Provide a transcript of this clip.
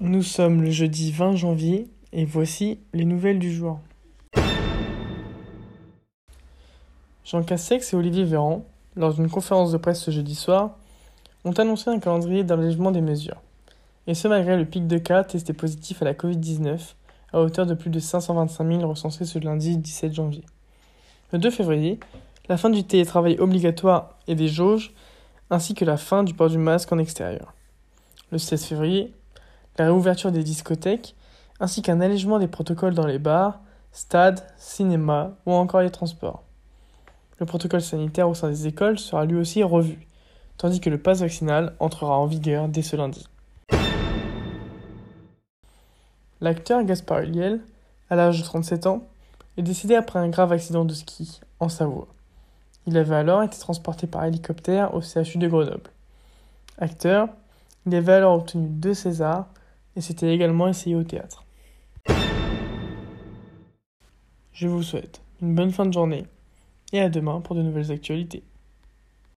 Nous sommes le jeudi 20 janvier et voici les nouvelles du jour. Jean Castex et Olivier Véran, lors d'une conférence de presse ce jeudi soir, ont annoncé un calendrier d'allègement des mesures. Et ce malgré le pic de cas testés positifs à la Covid-19 à hauteur de plus de 525 000 recensés ce lundi 17 janvier. Le 2 février, la fin du télétravail obligatoire et des jauges, ainsi que la fin du port du masque en extérieur. Le 16 février, la réouverture des discothèques, ainsi qu'un allègement des protocoles dans les bars, stades, cinémas ou encore les transports. Le protocole sanitaire au sein des écoles sera lui aussi revu, tandis que le pass vaccinal entrera en vigueur dès ce lundi. L'acteur Gaspard Ulliel, à l'âge de 37 ans, est décédé après un grave accident de ski en Savoie. Il avait alors été transporté par hélicoptère au CHU de Grenoble. Acteur, il avait alors obtenu deux Césars et s'était également essayé au théâtre. Je vous souhaite une bonne fin de journée et à demain pour de nouvelles actualités.